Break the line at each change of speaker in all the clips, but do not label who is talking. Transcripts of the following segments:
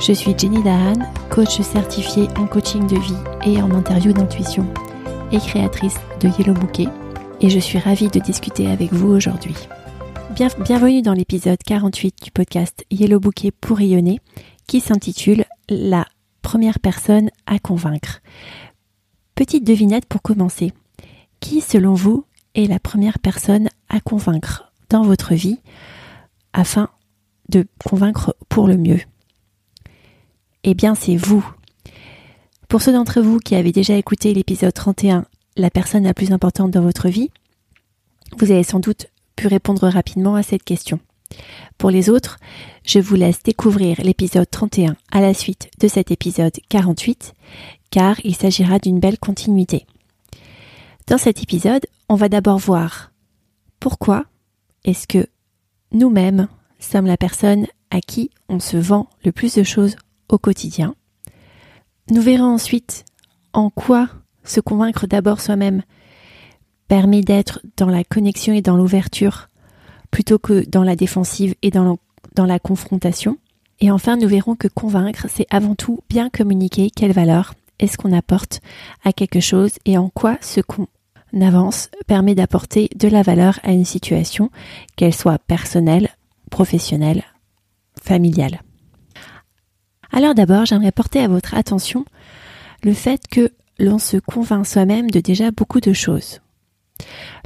Je suis Jenny Dahan, coach certifiée en coaching de vie et en interview d'intuition et créatrice de Yellow Bouquet et je suis ravie de discuter avec vous aujourd'hui. bienvenue dans l'épisode 48 du podcast Yellow Bouquet pour rayonner qui s'intitule La première personne à convaincre. Petite devinette pour commencer. Qui, selon vous, est la première personne à convaincre dans votre vie afin de convaincre pour le mieux? Eh bien, c'est vous. Pour ceux d'entre vous qui avez déjà écouté l'épisode 31, la personne la plus importante dans votre vie, vous avez sans doute pu répondre rapidement à cette question. Pour les autres, je vous laisse découvrir l'épisode 31 à la suite de cet épisode 48, car il s'agira d'une belle continuité. Dans cet épisode, on va d'abord voir pourquoi est-ce que nous-mêmes sommes la personne à qui on se vend le plus de choses au quotidien. Nous verrons ensuite en quoi se convaincre d'abord soi-même permet d'être dans la connexion et dans l'ouverture plutôt que dans la défensive et dans, dans la confrontation. Et enfin, nous verrons que convaincre, c'est avant tout bien communiquer quelle valeur est-ce qu'on apporte à quelque chose et en quoi ce qu'on avance permet d'apporter de la valeur à une situation, qu'elle soit personnelle, professionnelle, familiale. Alors d'abord, j'aimerais porter à votre attention le fait que l'on se convainc soi-même de déjà beaucoup de choses.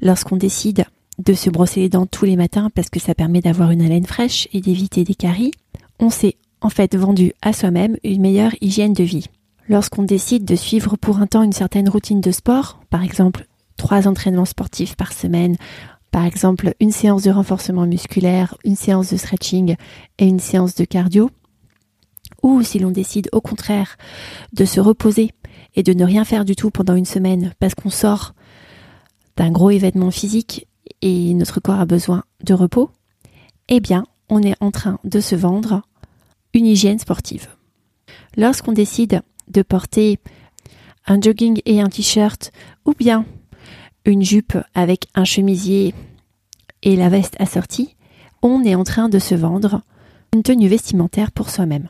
Lorsqu'on décide de se brosser les dents tous les matins parce que ça permet d'avoir une haleine fraîche et d'éviter des caries, on s'est en fait vendu à soi-même une meilleure hygiène de vie. Lorsqu'on décide de suivre pour un temps une certaine routine de sport, par exemple trois entraînements sportifs par semaine, par exemple une séance de renforcement musculaire, une séance de stretching et une séance de cardio, ou si l'on décide au contraire de se reposer et de ne rien faire du tout pendant une semaine parce qu'on sort d'un gros événement physique et notre corps a besoin de repos, eh bien, on est en train de se vendre une hygiène sportive. Lorsqu'on décide de porter un jogging et un t-shirt ou bien une jupe avec un chemisier et la veste assortie, on est en train de se vendre une tenue vestimentaire pour soi-même.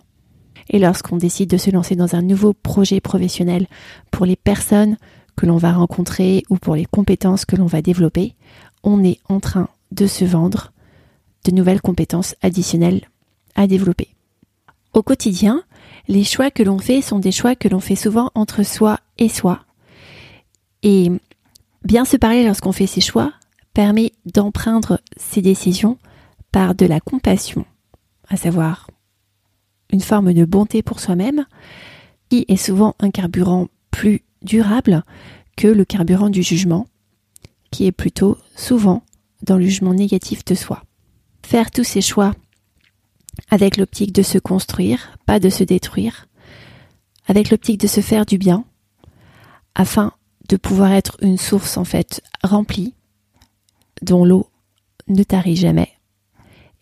Et lorsqu'on décide de se lancer dans un nouveau projet professionnel pour les personnes que l'on va rencontrer ou pour les compétences que l'on va développer, on est en train de se vendre de nouvelles compétences additionnelles à développer. Au quotidien, les choix que l'on fait sont des choix que l'on fait souvent entre soi et soi. Et bien se parler lorsqu'on fait ses choix permet d'empreindre ses décisions par de la compassion, à savoir une forme de bonté pour soi-même, qui est souvent un carburant plus durable que le carburant du jugement, qui est plutôt souvent dans le jugement négatif de soi. Faire tous ces choix avec l'optique de se construire, pas de se détruire, avec l'optique de se faire du bien, afin de pouvoir être une source en fait remplie, dont l'eau ne tarit jamais.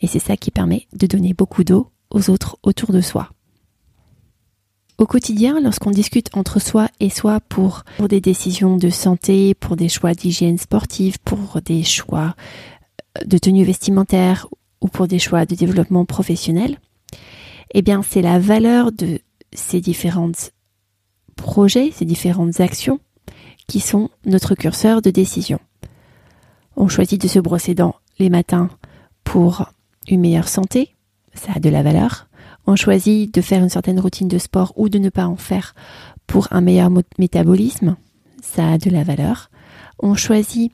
Et c'est ça qui permet de donner beaucoup d'eau aux autres autour de soi. Au quotidien, lorsqu'on discute entre soi et soi pour, des décisions de santé, pour des choix d'hygiène sportive, pour des choix euh, de tenue vestimentaire ou pour des choix de développement professionnel, eh bien, c'est la valeur de ces différents projets, ces différentes actions qui sont notre curseur de décision. On choisit de se brosser dents les matins pour une meilleure santé, ça a de la valeur on choisit de faire une certaine routine de sport ou de ne pas en faire pour un meilleur métabolisme, ça a de la valeur. On choisit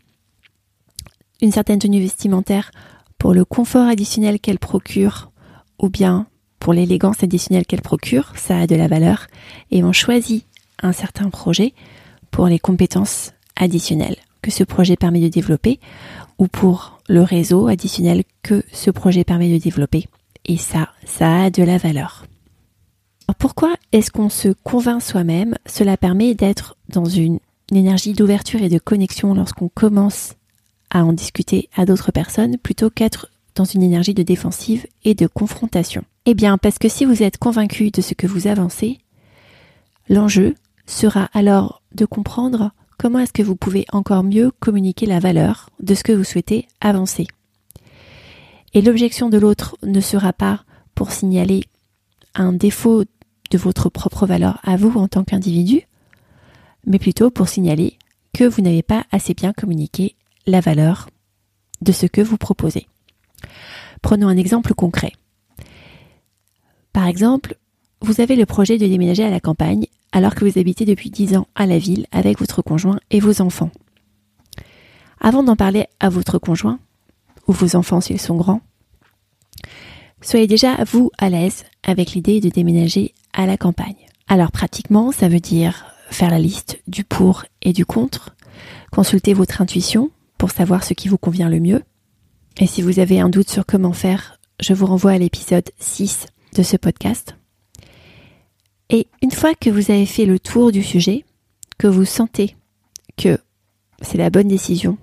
une certaine tenue vestimentaire pour le confort additionnel qu'elle procure ou bien pour l'élégance additionnelle qu'elle procure, ça a de la valeur. Et on choisit un certain projet pour les compétences additionnelles que ce projet permet de développer ou pour le réseau additionnel que ce projet permet de développer. Et ça, ça a de la valeur. Alors pourquoi est-ce qu'on se convainc soi-même? Cela permet d'être dans une, énergie d'ouverture et de connexion lorsqu'on commence à en discuter à d'autres personnes plutôt qu'être dans une énergie de défensive et de confrontation. Eh bien, parce que si vous êtes convaincu de ce que vous avancez, l'enjeu sera alors de comprendre comment est-ce que vous pouvez encore mieux communiquer la valeur de ce que vous souhaitez avancer. Et l'objection de l'autre ne sera pas pour signaler un défaut de votre propre valeur à vous en tant qu'individu, mais plutôt pour signaler que vous n'avez pas assez bien communiqué la valeur de ce que vous proposez. Prenons un exemple concret. Par exemple, vous avez le projet de déménager à la campagne alors que vous habitez depuis 10 ans à la ville avec votre conjoint et vos enfants. Avant d'en parler à votre conjoint, ou vos enfants s'ils sont grands, soyez déjà vous à l'aise avec l'idée de déménager à la campagne. Alors pratiquement, ça veut dire faire la liste du pour et du contre, consulter votre intuition pour savoir ce qui vous convient le mieux. Et si vous avez un doute sur comment faire, je vous renvoie à l'épisode 6 de ce podcast. Et une fois que vous avez fait le tour du sujet, que vous sentez que c'est la bonne décision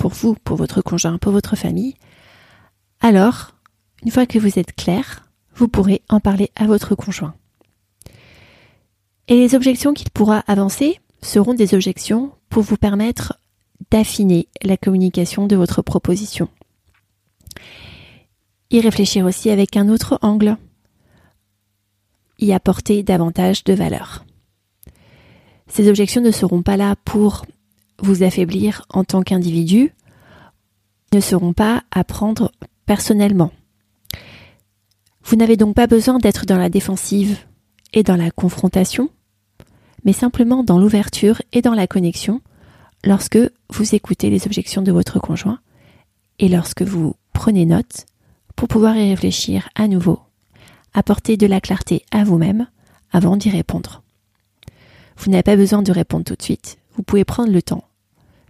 pour vous, pour votre conjoint, pour votre famille, alors, une fois que vous êtes clair, vous pourrez en parler à votre conjoint. Et les objections qu'il pourra avancer seront des objections pour vous permettre d'affiner la communication de votre proposition. Y réfléchir aussi avec un autre angle. Y apporter davantage de valeur. Ces objections ne seront pas là pour vous affaiblir en tant qu'individu, ne seront pas à prendre personnellement. Vous n'avez donc pas besoin d'être dans la défensive et dans la confrontation, mais simplement dans l'ouverture et dans la connexion lorsque vous écoutez les objections de votre conjoint et lorsque vous prenez note pour pouvoir y réfléchir à nouveau, apporter de la clarté à vous-même avant d'y répondre. Vous n'avez pas besoin de répondre tout de suite, vous pouvez prendre le temps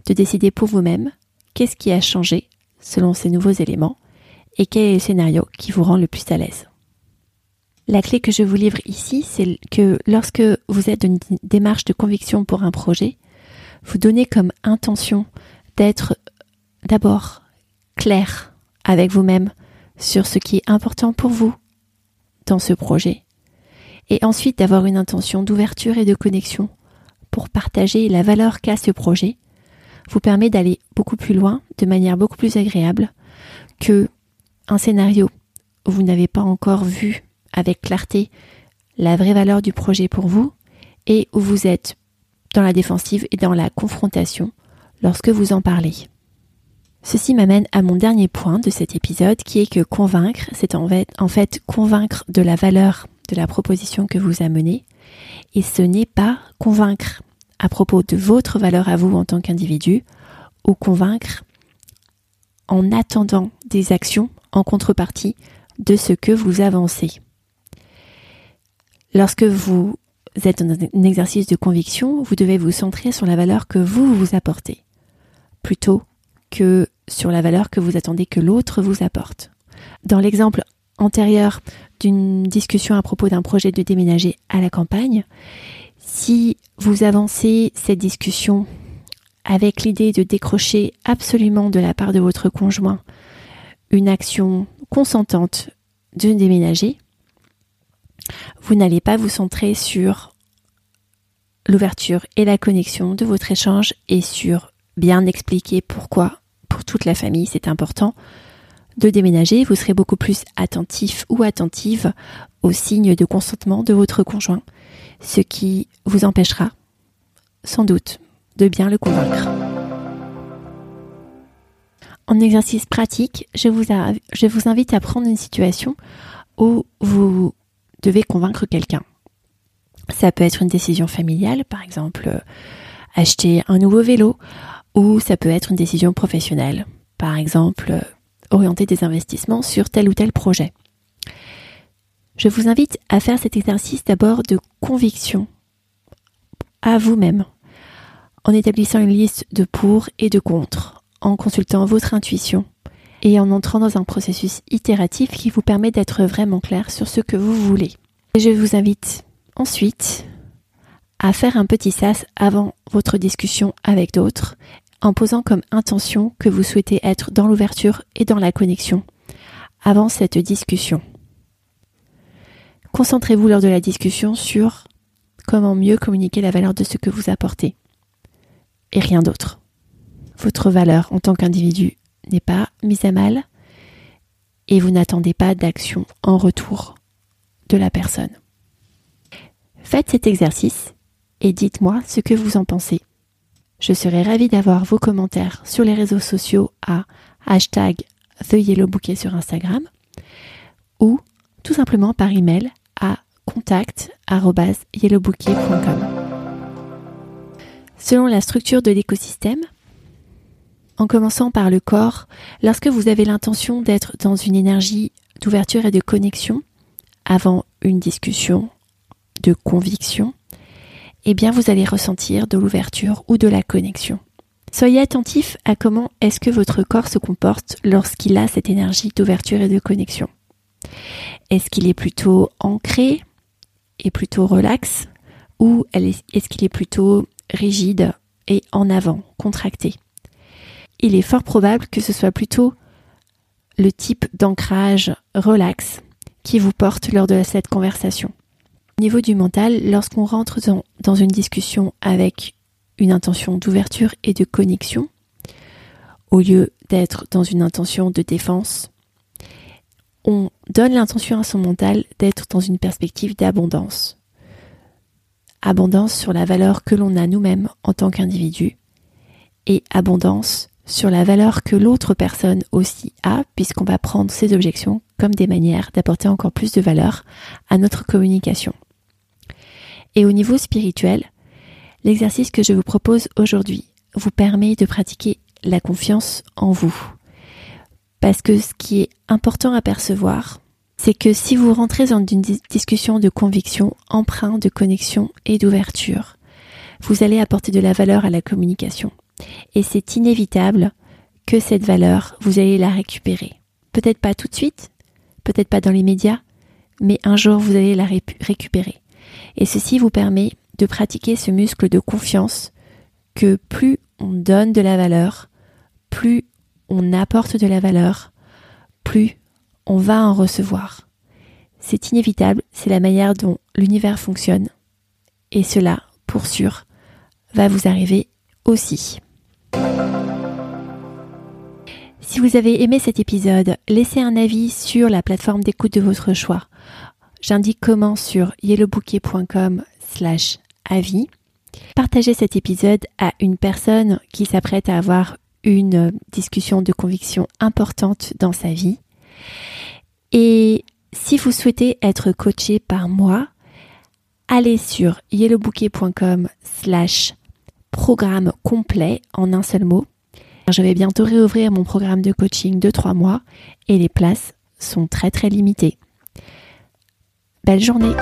de décider pour vous-même qu'est-ce qui a changé selon ces nouveaux éléments et quel est le scénario qui vous rend le plus à l'aise. La clé que je vous livre ici, c'est que lorsque vous êtes dans une démarche de conviction pour un projet, vous donnez comme intention d'être d'abord clair avec vous-même sur ce qui est important pour vous dans ce projet, et ensuite d'avoir une intention d'ouverture et de connexion pour partager la valeur qu'a ce projet, vous permet d'aller beaucoup plus loin, de manière beaucoup plus agréable que un scénario où vous n'avez pas encore vu avec clarté la vraie valeur du projet pour vous et où vous êtes dans la défensive et dans la confrontation lorsque vous en parlez. Ceci m'amène à mon dernier point de cet épisode qui est que convaincre, c'est en fait, en fait convaincre de la valeur de la proposition que vous amenez et ce n'est pas convaincre à propos de votre valeur à vous en tant qu'individu ou convaincre en attendant des actions en contrepartie de ce que vous avancez. Lorsque vous êtes dans un exercice de conviction, vous devez vous centrer sur la valeur que vous vous apportez, plutôt que sur la valeur que vous attendez que l'autre vous apporte. Dans l'exemple antérieur d'une discussion à propos d'un projet de déménager à la campagne, si vous avancez cette discussion avec l'idée de décrocher absolument de la part de votre conjoint une action consentante de déménager, vous n'allez pas vous centrer sur l'ouverture et la connexion de votre échange et sur bien expliquer pourquoi pour toute la famille c'est important de déménager, vous serez beaucoup plus attentif ou attentive aux signes de consentement de votre conjoint, ce qui vous empêchera sans doute de bien le convaincre. En exercice pratique, je vous, invite à prendre une situation où vous devez convaincre quelqu'un. Ça peut être une décision familiale, par exemple euh, acheter un nouveau vélo, ou ça peut être une décision professionnelle, par exemple euh, orienter des investissements sur tel ou tel projet. Je vous invite à faire cet exercice d'abord de conviction à vous-même, en établissant une liste de pour et de contre, en consultant votre intuition et en entrant dans un processus itératif qui vous permet d'être vraiment clair sur ce que vous voulez. je vous invite ensuite à faire un petit sas avant votre discussion avec d'autres, en posant comme intention que vous souhaitez être dans l'ouverture et dans la connexion avant cette discussion. Concentrez-vous lors de la discussion sur comment mieux communiquer la valeur de ce que vous apportez et rien d'autre. Votre valeur en tant qu'individu n'est pas mise à mal et vous n'attendez pas d'action en retour de la personne. Faites cet exercice et dites-moi ce que vous en pensez. Je serai ravie d'avoir vos commentaires sur les réseaux sociaux à hashtag TheYellowBouquet sur Instagram ou tout simplement par email à contact.yellowbouquet.com. Selon la structure de l'écosystème, en commençant par le corps, lorsque vous avez l'intention d'être dans une énergie d'ouverture et de connexion avant une discussion, de conviction, eh bien vous allez ressentir de l'ouverture ou de la connexion. Soyez attentif à comment est-ce que votre corps se comporte lorsqu'il a cette énergie d'ouverture et de connexion. Est-ce qu'il est plutôt ancré et plutôt relax ou est-ce qu'il est plutôt rigide et en avant, contracté? Il est fort probable que ce soit plutôt le type d'ancrage relax qui vous porte lors de cette conversation. Au niveau du mental, lorsqu'on rentre dans, une discussion avec une intention d'ouverture et de connexion, au lieu d'être dans une intention de défense, on donne l'intention à son mental d'être dans une perspective d'abondance. Abondance sur la valeur que l'on a nous-mêmes en tant qu'individu et abondance sur la valeur que l'autre personne aussi a, puisqu'on va prendre ces objections comme des manières d'apporter encore plus de valeur à notre communication. Et au niveau spirituel, l'exercice que je vous propose aujourd'hui vous permet de pratiquer la confiance en vous. Parce que ce qui est important à percevoir, c'est que si vous rentrez dans une discussion de conviction, emprunt de connexion et d'ouverture, vous allez apporter de la valeur à la communication. Et c'est inévitable que cette valeur, vous allez la récupérer. Peut-être pas tout de suite, peut-être pas dans les médias, mais un jour vous allez la récupérer. Et ceci vous permet de pratiquer ce muscle de confiance que plus on donne de la valeur, plus apporte de la valeur, plus on va en recevoir. C'est inévitable, c'est la manière dont l'univers fonctionne. Et cela, pour sûr, va vous arriver aussi. Si vous avez aimé cet épisode, laissez un avis sur la plateforme d'écoute de votre choix. J'indique comment sur yellowbouquet.com slash avis. Partagez cet épisode à une personne qui s'apprête à avoir une discussion de conviction importante dans sa vie. Et si vous souhaitez être coaché par moi, allez sur yellowbouquet.com slash programme complet en un seul mot. Je vais bientôt réouvrir mon programme de coaching de trois mois et les places sont très très limitées. Belle journée